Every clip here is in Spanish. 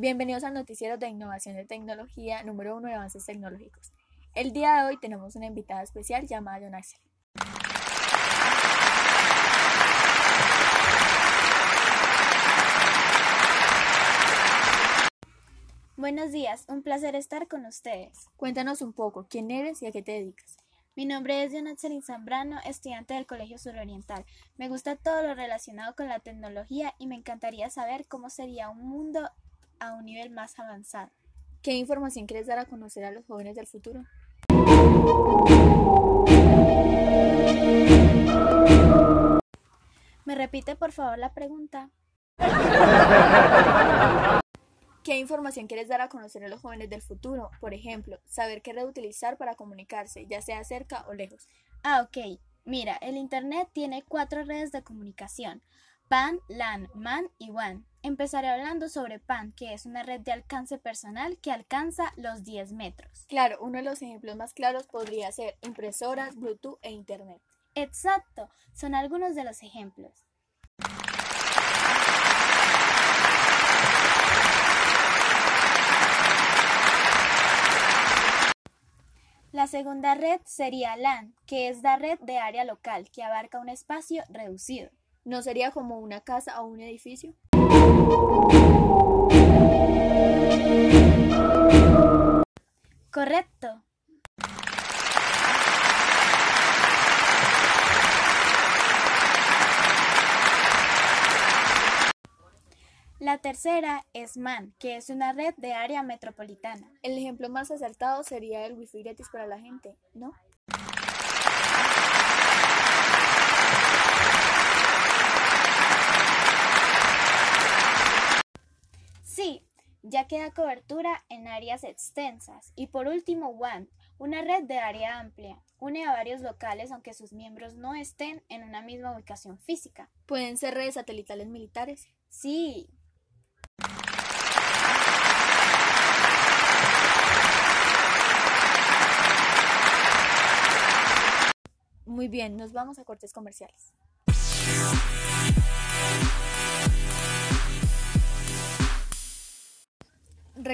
Bienvenidos al noticiero de innovación de tecnología número uno de avances tecnológicos. El día de hoy tenemos una invitada especial llamada John. Buenos días, un placer estar con ustedes. Cuéntanos un poco, ¿quién eres y a qué te dedicas? Mi nombre es Jonathan Zambrano, estudiante del Colegio Suroriental. Me gusta todo lo relacionado con la tecnología y me encantaría saber cómo sería un mundo a un nivel más avanzado. ¿Qué información quieres dar a conocer a los jóvenes del futuro? ¿Me repite por favor la pregunta? ¿Qué información quieres dar a conocer a los jóvenes del futuro? Por ejemplo, saber qué red utilizar para comunicarse, ya sea cerca o lejos. Ah, ok. Mira, el Internet tiene cuatro redes de comunicación. PAN, LAN, MAN y WAN. Empezaré hablando sobre PAN, que es una red de alcance personal que alcanza los 10 metros. Claro, uno de los ejemplos más claros podría ser impresoras, Bluetooth e Internet. Exacto, son algunos de los ejemplos. La segunda red sería LAN, que es la red de área local, que abarca un espacio reducido. ¿No sería como una casa o un edificio? Correcto. La tercera es MAN, que es una red de área metropolitana. El ejemplo más acertado sería el wifi gratis para la gente, ¿no? Sí, ya que da cobertura en áreas extensas. Y por último, WAN, una red de área amplia. Une a varios locales aunque sus miembros no estén en una misma ubicación física. ¿Pueden ser redes satelitales militares? Sí. Muy bien, nos vamos a cortes comerciales.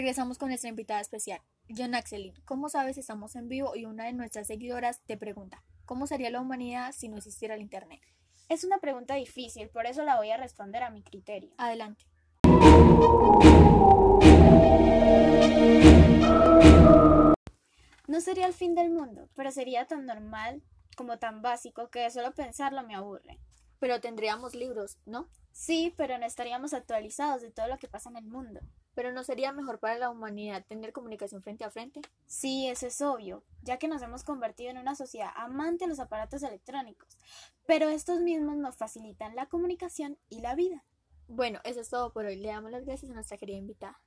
Regresamos con nuestra invitada especial, John Axelin. ¿Cómo sabes estamos en vivo? Y una de nuestras seguidoras te pregunta, ¿cómo sería la humanidad si no existiera el Internet? Es una pregunta difícil, por eso la voy a responder a mi criterio. Adelante. No sería el fin del mundo, pero sería tan normal como tan básico que solo pensarlo me aburre. Pero tendríamos libros, ¿no? Sí, pero no estaríamos actualizados de todo lo que pasa en el mundo. Pero ¿no sería mejor para la humanidad tener comunicación frente a frente? Sí, eso es obvio, ya que nos hemos convertido en una sociedad amante de los aparatos electrónicos, pero estos mismos nos facilitan la comunicación y la vida. Bueno, eso es todo por hoy. Le damos las gracias a nuestra querida invitada.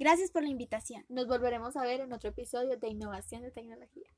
Gracias por la invitación. Nos volveremos a ver en otro episodio de Innovación de Tecnología.